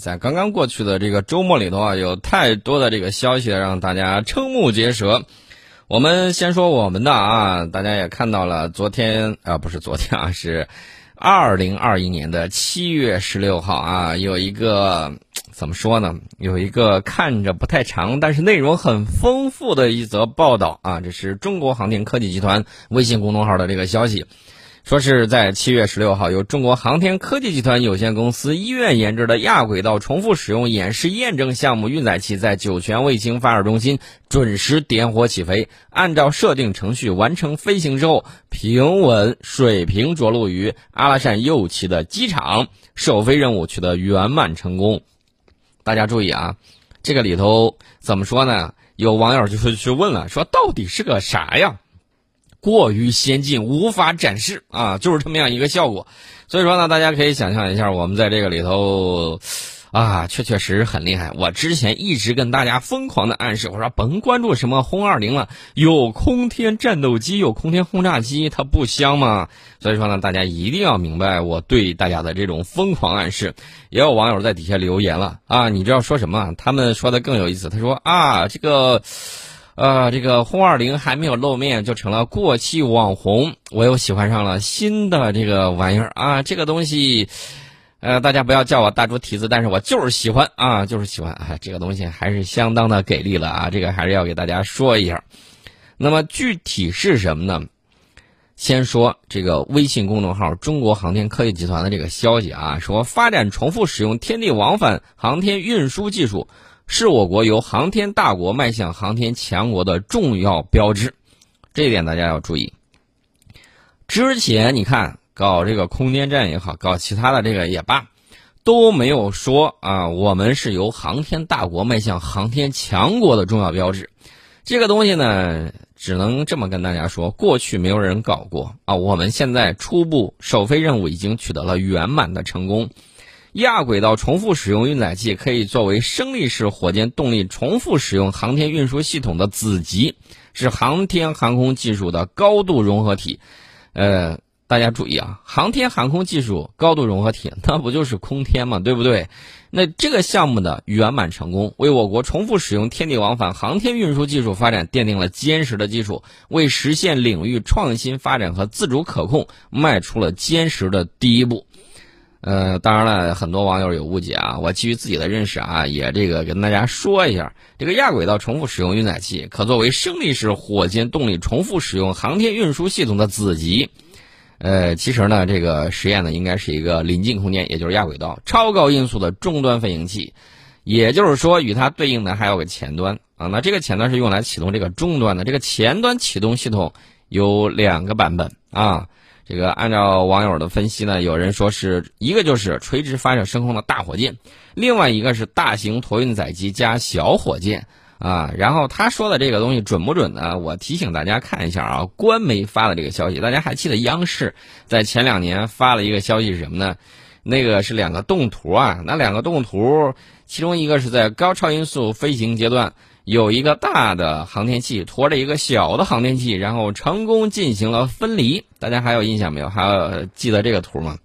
在刚刚过去的这个周末里头啊，有太多的这个消息让大家瞠目结舌。我们先说我们的啊，大家也看到了，昨天啊不是昨天啊，是二零二一年的七月十六号啊，有一个怎么说呢？有一个看着不太长，但是内容很丰富的一则报道啊，这是中国航天科技集团微信公众号的这个消息。说是在七月十六号，由中国航天科技集团有限公司医院研制的亚轨道重复使用演示验证项目运载器，在酒泉卫星发射中心准时点火起飞，按照设定程序完成飞行之后，平稳水平着陆于阿拉善右旗的机场，首飞任务取得圆满成功。大家注意啊，这个里头怎么说呢？有网友就是去问了，说到底是个啥呀？过于先进，无法展示啊，就是这么样一个效果。所以说呢，大家可以想象一下，我们在这个里头，啊，确确实实很厉害。我之前一直跟大家疯狂的暗示，我说甭关注什么轰二零了，有空天战斗机，有空天轰炸机，它不香吗？所以说呢，大家一定要明白我对大家的这种疯狂暗示。也有网友在底下留言了啊，你知道说什么？他们说的更有意思，他说啊，这个。呃，这个轰二零还没有露面就成了过气网红，我又喜欢上了新的这个玩意儿啊！这个东西，呃，大家不要叫我大猪蹄子，但是我就是喜欢啊，就是喜欢啊！这个东西还是相当的给力了啊！这个还是要给大家说一下。那么具体是什么呢？先说这个微信公众号“中国航天科技集团”的这个消息啊，说发展重复使用天地往返航天运输技术。是我国由航天大国迈向航天强国的重要标志，这一点大家要注意。之前你看搞这个空间站也好，搞其他的这个也罢，都没有说啊，我们是由航天大国迈向航天强国的重要标志。这个东西呢，只能这么跟大家说：过去没有人搞过啊，我们现在初步首飞任务已经取得了圆满的成功。亚轨道重复使用运载器可以作为升力式火箭动力重复使用航天运输系统的子级，是航天航空技术的高度融合体。呃，大家注意啊，航天航空技术高度融合体，那不就是空天嘛，对不对？那这个项目的圆满成功，为我国重复使用天地往返航天运输技术发展奠定了坚实的基础，为实现领域创新发展和自主可控迈出了坚实的第一步。呃，当然了，很多网友有误解啊。我基于自己的认识啊，也这个跟大家说一下，这个亚轨道重复使用运载器可作为升力式火箭动力重复使用航天运输系统的子级。呃，其实呢，这个实验呢，应该是一个临近空间，也就是亚轨道超高音速的终端飞行器。也就是说，与它对应的还有个前端啊。那这个前端是用来启动这个终端的。这个前端启动系统有两个版本啊。这个按照网友的分析呢，有人说是一个就是垂直发射升空的大火箭，另外一个是大型托运载机加小火箭啊。然后他说的这个东西准不准呢？我提醒大家看一下啊，官媒发的这个消息，大家还记得央视在前两年发了一个消息是什么呢？那个是两个动图啊，那两个动图，其中一个是在高超音速飞行阶段。有一个大的航天器驮着一个小的航天器，然后成功进行了分离。大家还有印象没有？还有记得这个图吗？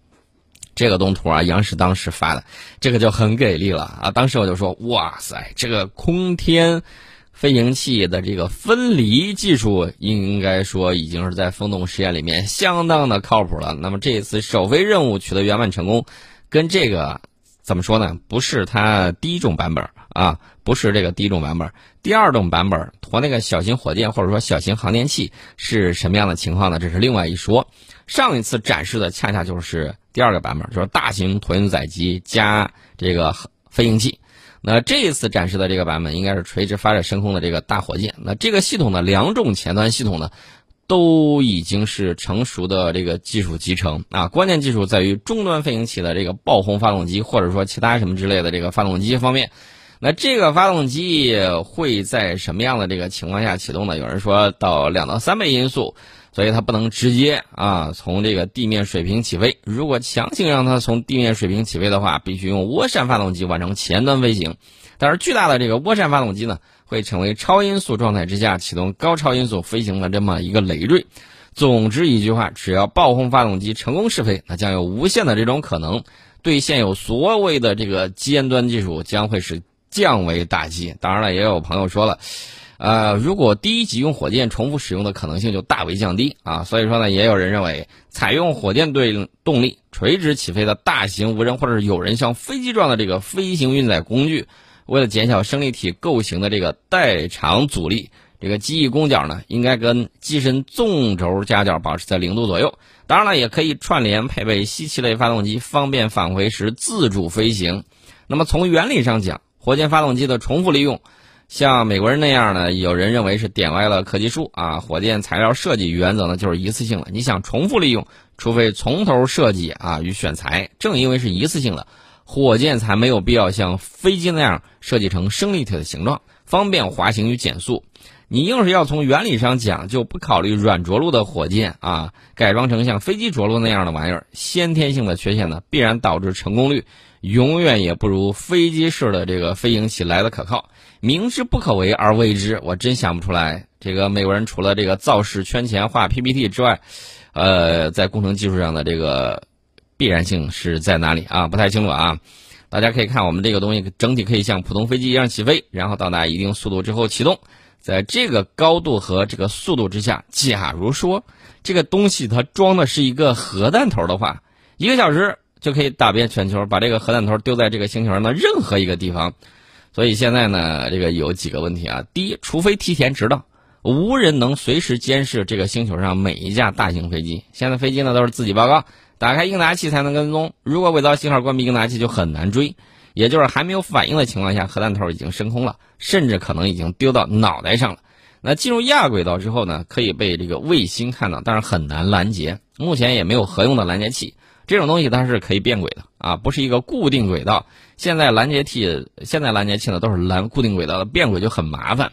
这个动图啊，央视当时发的，这个就很给力了啊！当时我就说，哇塞，这个空天飞行器的这个分离技术，应该说已经是在风洞实验里面相当的靠谱了。那么这一次首飞任务取得圆满成功，跟这个。怎么说呢？不是它第一种版本啊，不是这个第一种版本。第二种版本驮那个小型火箭或者说小型航天器是什么样的情况呢？这是另外一说。上一次展示的恰恰就是第二个版本，就是大型托运载机加这个飞行器。那这一次展示的这个版本应该是垂直发射升空的这个大火箭。那这个系统的两种前端系统呢？都已经是成熟的这个技术集成啊，关键技术在于终端飞行器的这个爆轰发动机，或者说其他什么之类的这个发动机方面。那这个发动机会在什么样的这个情况下启动呢？有人说到两到三倍音速，所以它不能直接啊从这个地面水平起飞。如果强行让它从地面水平起飞的话，必须用涡扇发动机完成前端飞行。但是巨大的这个涡扇发动机呢？会成为超音速状态之下启动高超音速飞行的这么一个累赘。总之一句话，只要爆轰发动机成功试飞，那将有无限的这种可能，对现有所谓的这个尖端技术将会是降维打击。当然了，也有朋友说了，呃，如果第一级用火箭重复使用的可能性就大为降低啊。所以说呢，也有人认为，采用火箭对动力垂直起飞的大型无人或者是有人像飞机状的这个飞行运载工具，为了减小升力体构型的这个代偿阻力。这个机翼弓角呢，应该跟机身纵轴夹角保持在零度左右。当然了，也可以串联配备吸气类发动机，方便返回时自主飞行。那么从原理上讲，火箭发动机的重复利用，像美国人那样呢，有人认为是点歪了科技树啊。火箭材料设计原则呢，就是一次性的。你想重复利用，除非从头设计啊与选材。正因为是一次性的，火箭才没有必要像飞机那样设计成升力体的形状，方便滑行与减速。你硬是要从原理上讲，就不考虑软着陆的火箭啊，改装成像飞机着陆那样的玩意儿，先天性的缺陷呢，必然导致成功率永远也不如飞机式的这个飞行器来的可靠。明知不可为而为之，我真想不出来，这个美国人除了这个造势圈钱画 PPT 之外，呃，在工程技术上的这个必然性是在哪里啊？不太清楚啊。大家可以看我们这个东西，整体可以像普通飞机一样起飞，然后到达一定速度之后启动。在这个高度和这个速度之下，假如说这个东西它装的是一个核弹头的话，一个小时就可以打遍全球，把这个核弹头丢在这个星球上的任何一个地方。所以现在呢，这个有几个问题啊。第一，除非提前知道，无人能随时监视这个星球上每一架大型飞机。现在飞机呢都是自己报告，打开应答器才能跟踪。如果伪造信号关闭应答器，就很难追。也就是还没有反应的情况下，核弹头已经升空了，甚至可能已经丢到脑袋上了。那进入亚轨道之后呢，可以被这个卫星看到，但是很难拦截。目前也没有合用的拦截器，这种东西它是可以变轨的啊，不是一个固定轨道。现在拦截器，现在拦截器呢都是拦固定轨道的，变轨就很麻烦。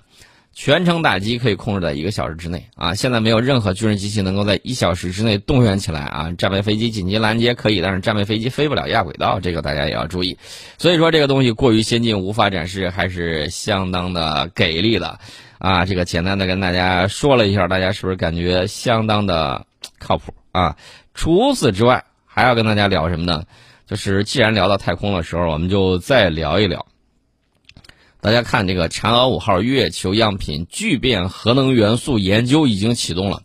全程打击可以控制在一个小时之内啊！现在没有任何军事机器能够在一小时之内动员起来啊！战备飞机紧急拦截可以，但是战备飞机飞不了亚轨道，这个大家也要注意。所以说这个东西过于先进，无法展示，还是相当的给力的啊！这个简单的跟大家说了一下，大家是不是感觉相当的靠谱啊？除此之外，还要跟大家聊什么呢？就是既然聊到太空的时候，我们就再聊一聊。大家看，这个嫦娥五号月球样品聚变核能元素研究已经启动了。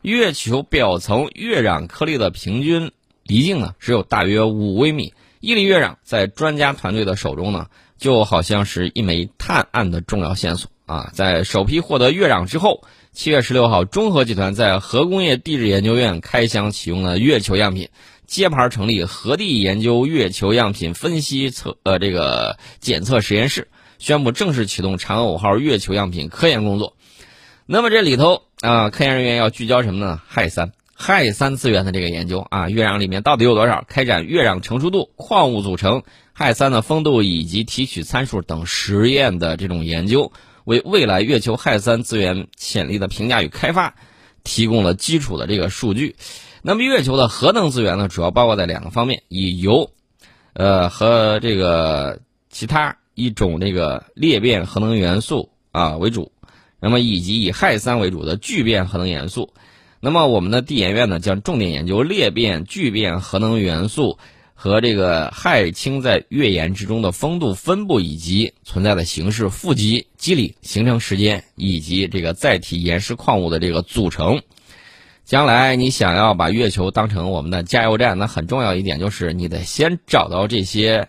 月球表层月壤颗粒的平均离径呢，只有大约五微米。一粒月壤在专家团队的手中呢，就好像是一枚探案的重要线索啊！在首批获得月壤之后，七月十六号，中核集团在核工业地质研究院开箱启用了月球样品，揭牌成立核地研究月球样品分析测呃这个检测实验室。宣布正式启动嫦娥五号月球样品科研工作。那么这里头啊，科研人员要聚焦什么呢？氦三、氦三资源的这个研究啊，月壤里面到底有多少？开展月壤成熟度、矿物组成、氦三的丰度以及提取参数等实验的这种研究，为未来月球氦三资源潜力的评价与开发提供了基础的这个数据。那么月球的核能资源呢，主要包括在两个方面，以油，呃和这个其他。一种那个裂变核能元素啊为主，那么以及以氦三为主的聚变核能元素，那么我们的地研院呢将重点研究裂变、聚变核能元素和这个氦氢在月岩之中的风度分布以及存在的形式、富集机理、形成时间以及这个载体岩石矿物的这个组成。将来你想要把月球当成我们的加油站，那很重要一点就是你得先找到这些。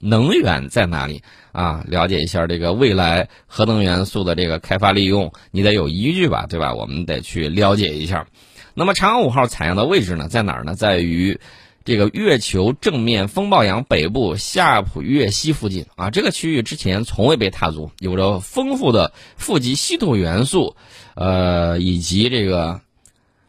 能源在哪里啊？了解一下这个未来核能元素的这个开发利用，你得有依据吧，对吧？我们得去了解一下。那么嫦娥五号采样的位置呢，在哪儿呢？在于这个月球正面风暴洋北部夏普月溪附近啊。这个区域之前从未被踏足，有着丰富的富集稀土元素，呃，以及这个。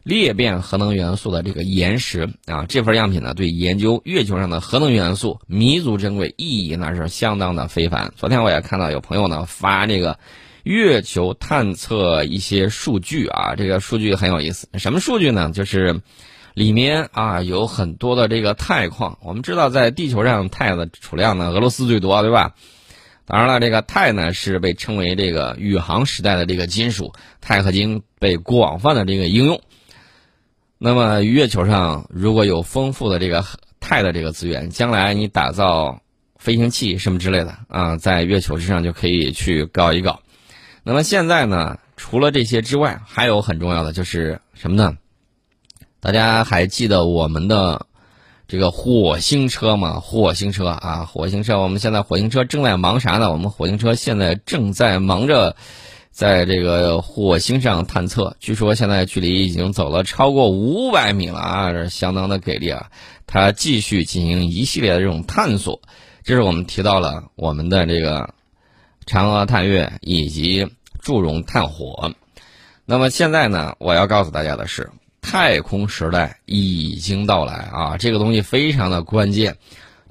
裂变核能元素的这个岩石啊，这份样品呢，对研究月球上的核能元素弥足珍贵，意义那是相当的非凡。昨天我也看到有朋友呢发这个月球探测一些数据啊，这个数据很有意思。什么数据呢？就是里面啊有很多的这个钛矿。我们知道，在地球上钛的储量呢，俄罗斯最多，对吧？当然了，这个钛呢是被称为这个宇航时代的这个金属，钛合金被广泛的这个应用。那么月球上如果有丰富的这个钛的这个资源，将来你打造飞行器什么之类的啊，在月球之上就可以去搞一搞。那么现在呢，除了这些之外，还有很重要的就是什么呢？大家还记得我们的这个火星车吗？火星车啊，火星车，我们现在火星车正在忙啥呢？我们火星车现在正在忙着。在这个火星上探测，据说现在距离已经走了超过五百米了啊，这相当的给力啊！它继续进行一系列的这种探索，这是我们提到了我们的这个嫦娥探月以及祝融探火。那么现在呢，我要告诉大家的是，太空时代已经到来啊，这个东西非常的关键。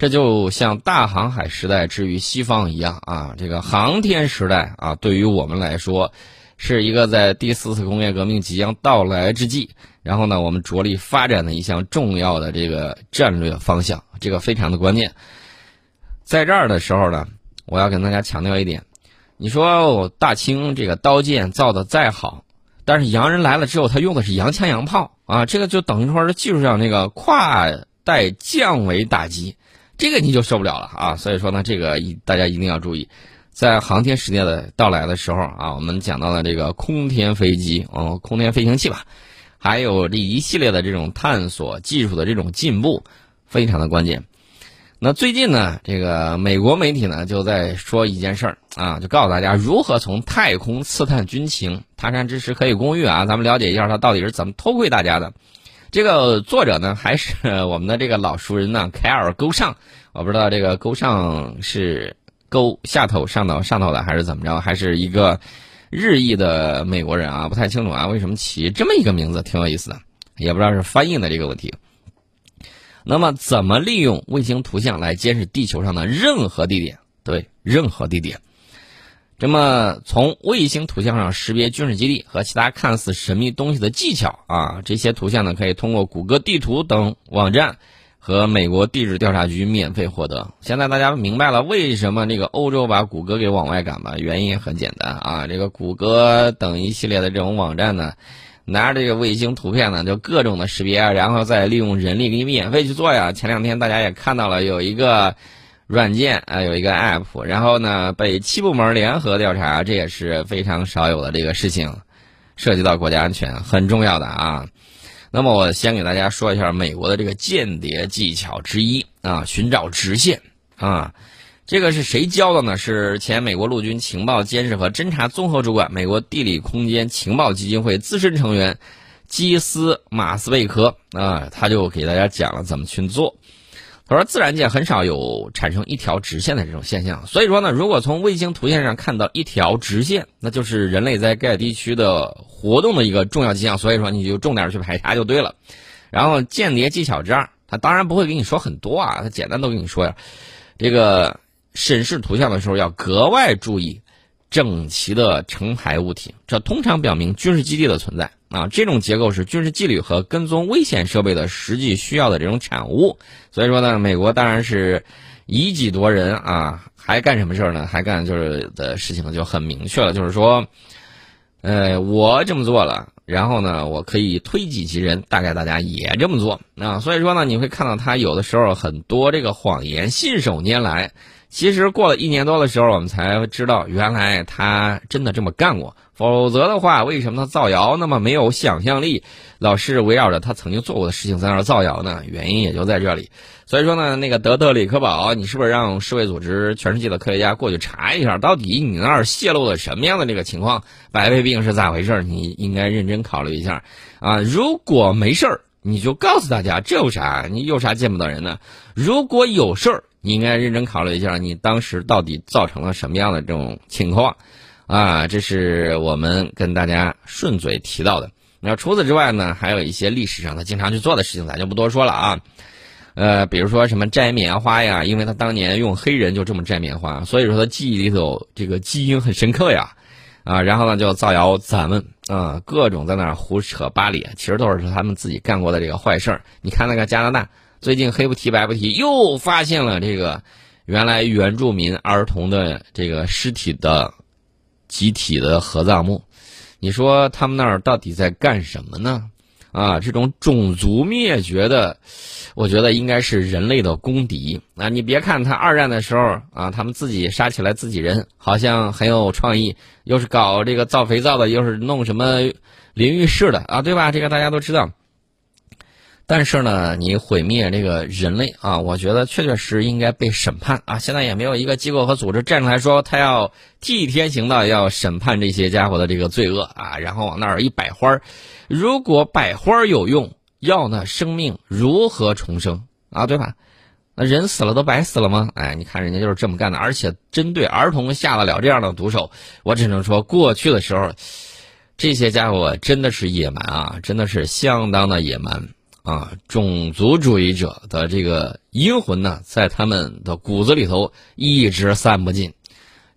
这就像大航海时代之于西方一样啊，这个航天时代啊，对于我们来说，是一个在第四次工业革命即将到来之际，然后呢，我们着力发展的一项重要的这个战略方向，这个非常的关键。在这儿的时候呢，我要跟大家强调一点，你说大清这个刀剑造的再好，但是洋人来了之后，他用的是洋枪洋炮啊，这个就等于说是技术上那个跨代降维打击。这个你就受不了了啊！所以说呢，这个一大家一定要注意，在航天时代的到来的时候啊，我们讲到了这个空天飞机，哦，空天飞行器吧，还有这一系列的这种探索技术的这种进步，非常的关键。那最近呢，这个美国媒体呢就在说一件事儿啊，就告诉大家如何从太空刺探军情，他山之石可以攻玉啊，咱们了解一下他到底是怎么偷窥大家的。这个作者呢，还是我们的这个老熟人呢，凯尔勾上。我不知道这个勾上是勾下头上头上头的，还是怎么着，还是一个日裔的美国人啊，不太清楚啊，为什么起这么一个名字，挺有意思的，也不知道是翻译的这个问题。那么，怎么利用卫星图像来监视地球上的任何地点？对，任何地点。那么，从卫星图像上识别军事基地和其他看似神秘东西的技巧啊，这些图像呢，可以通过谷歌地图等网站和美国地质调查局免费获得。现在大家明白了为什么这个欧洲把谷歌给往外赶吧？原因很简单啊，这个谷歌等一系列的这种网站呢，拿着这个卫星图片呢，就各种的识别，然后再利用人力给你免费去做呀。前两天大家也看到了，有一个。软件啊，有一个 app，然后呢被七部门联合调查，这也是非常少有的这个事情，涉及到国家安全，很重要的啊。那么我先给大家说一下美国的这个间谍技巧之一啊，寻找直线啊，这个是谁教的呢？是前美国陆军情报监视和侦察综合主管、美国地理空间情报基金会资深成员基斯马斯贝科啊，他就给大家讲了怎么去做。他说，自然界很少有产生一条直线的这种现象，所以说呢，如果从卫星图像上看到一条直线，那就是人类在该地区的活动的一个重要迹象。所以说，你就重点去排查就对了。然后，间谍技巧之二，他当然不会给你说很多啊，他简单都跟你说呀。这个审视图像的时候要格外注意整齐的成排物体，这通常表明军事基地的存在。啊，这种结构是军事纪律和跟踪危险设备的实际需要的这种产物。所以说呢，美国当然是以己夺人啊，还干什么事儿呢？还干就是的事情就很明确了，就是说，呃，我这么做了，然后呢，我可以推己及人，大概大家也这么做啊。所以说呢，你会看到他有的时候很多这个谎言信手拈来。其实过了一年多的时候，我们才知道原来他真的这么干过。否则的话，为什么他造谣那么没有想象力，老是围绕着他曾经做过的事情在那儿造谣呢？原因也就在这里。所以说呢，那个德特里克堡，你是不是让世卫组织全世界的科学家过去查一下，到底你那儿泄露了什么样的这个情况？白肺病是咋回事？你应该认真考虑一下啊！如果没事儿，你就告诉大家，这有啥？你有啥见不得人呢？如果有事儿，你应该认真考虑一下，你当时到底造成了什么样的这种情况，啊，这是我们跟大家顺嘴提到的。那除此之外呢，还有一些历史上他经常去做的事情，咱就不多说了啊。呃，比如说什么摘棉花呀，因为他当年用黑人就这么摘棉花，所以说他记忆里头这个基因很深刻呀，啊，然后呢就造谣咱们啊，各种在那儿胡扯八咧，其实都是他们自己干过的这个坏事儿。你看那个加拿大。最近黑不提白不提，又发现了这个原来原住民儿童的这个尸体的集体的合葬墓。你说他们那儿到底在干什么呢？啊，这种种族灭绝的，我觉得应该是人类的公敌啊！你别看他二战的时候啊，他们自己杀起来自己人，好像很有创意，又是搞这个造肥皂的，又是弄什么淋浴室的啊，对吧？这个大家都知道。但是呢，你毁灭这个人类啊，我觉得确确实应该被审判啊！现在也没有一个机构和组织站出来说他要替天行道，要审判这些家伙的这个罪恶啊，然后往那儿一摆花儿。如果摆花儿有用，要那生命如何重生啊？对吧？那人死了都白死了吗？哎，你看人家就是这么干的，而且针对儿童下得了这样的毒手，我只能说过去的时候，这些家伙真的是野蛮啊，真的是相当的野蛮。啊，种族主义者的这个阴魂呢，在他们的骨子里头一直散不尽，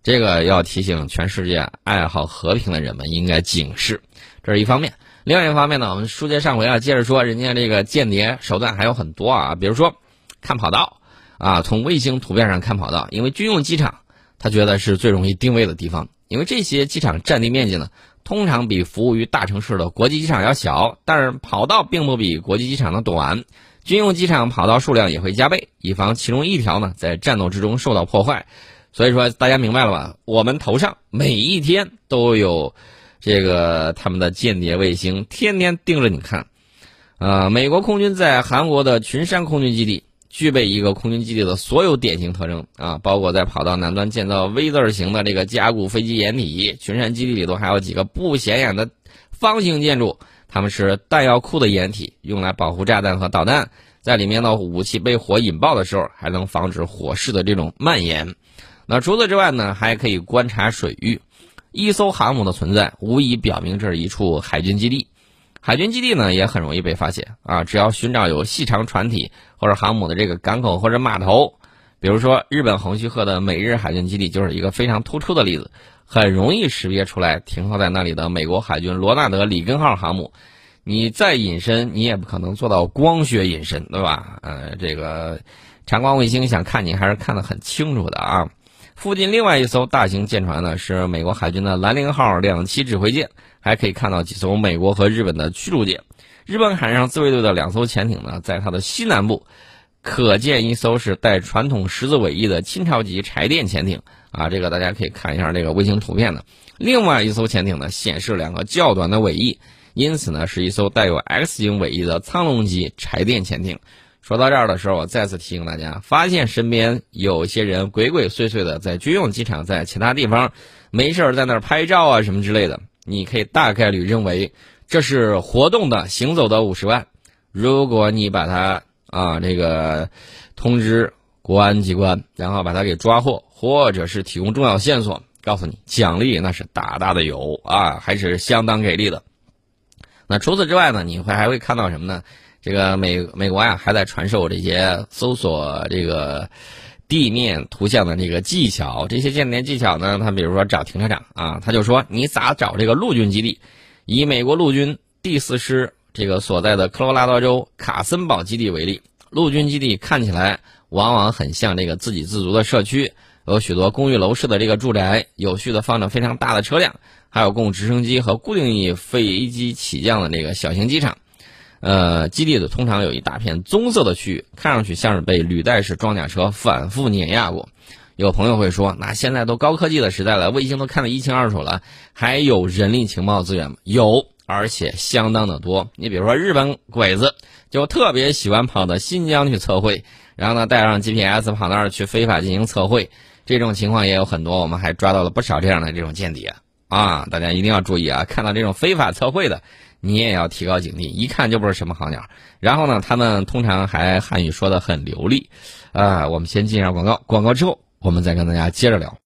这个要提醒全世界爱好和平的人们应该警示。这是一方面，另外一方面呢，我们书接上回啊，接着说，人家这个间谍手段还有很多啊，比如说看跑道啊，从卫星图片上看跑道，因为军用机场他觉得是最容易定位的地方，因为这些机场占地面积呢。通常比服务于大城市的国际机场要小，但是跑道并不比国际机场的短，军用机场跑道数量也会加倍，以防其中一条呢在战斗之中受到破坏。所以说，大家明白了吧？我们头上每一天都有这个他们的间谍卫星，天天盯着你看。呃，美国空军在韩国的群山空军基地。具备一个空军基地的所有典型特征啊，包括在跑道南端建造 V 字形的这个加固飞机掩体。群山基地里头还有几个不显眼的方形建筑，它们是弹药库的掩体，用来保护炸弹和导弹在里面的武器被火引爆的时候，还能防止火势的这种蔓延。那除此之外呢，还可以观察水域。一艘航母的存在，无疑表明这是一处海军基地。海军基地呢也很容易被发现啊！只要寻找有细长船体或者航母的这个港口或者码头，比如说日本横须贺的美日海军基地就是一个非常突出的例子，很容易识别出来停靠在那里的美国海军罗纳德里根号航母。你再隐身，你也不可能做到光学隐身，对吧？呃，这个长光卫星想看你还是看得很清楚的啊。附近另外一艘大型舰船呢是美国海军的兰陵号两栖指挥舰。还可以看到几艘美国和日本的驱逐舰，日本海上自卫队的两艘潜艇呢，在它的西南部，可见一艘是带传统十字尾翼的清朝级柴电潜艇啊，这个大家可以看一下这个卫星图片的。另外一艘潜艇呢，显示两个较短的尾翼，因此呢，是一艘带有 X 型尾翼的苍龙级柴电潜艇。说到这儿的时候，我再次提醒大家，发现身边有些人鬼鬼祟祟的在军用机场，在其他地方没事在那儿拍照啊什么之类的。你可以大概率认为这是活动的、行走的五十万。如果你把它啊这个通知国安机关，然后把它给抓获，或者是提供重要线索，告诉你奖励那是大大的有啊，还是相当给力的。那除此之外呢，你会还会看到什么呢？这个美美国呀还在传授这些搜索这个。地面图像的这个技巧，这些间谍技巧呢？他比如说找停车场啊，他就说你咋找这个陆军基地？以美国陆军第四师这个所在的科罗拉多州卡森堡基地为例，陆军基地看起来往往很像这个自给自足的社区，有许多公寓楼式的这个住宅，有序的放着非常大的车辆，还有供直升机和固定翼飞机起降的这个小型机场。呃，基地的通常有一大片棕色的区域，看上去像是被履带式装甲车反复碾压过。有朋友会说，那现在都高科技的时代了，卫星都看得一清二楚了，还有人力情报资源吗？有，而且相当的多。你比如说，日本鬼子就特别喜欢跑到新疆去测绘，然后呢带上 GPS 跑那儿去非法进行测绘，这种情况也有很多。我们还抓到了不少这样的这种间谍啊！啊大家一定要注意啊，看到这种非法测绘的。你也要提高警惕，一看就不是什么好鸟。然后呢，他们通常还汉语说的很流利，啊，我们先进一下广告，广告之后我们再跟大家接着聊。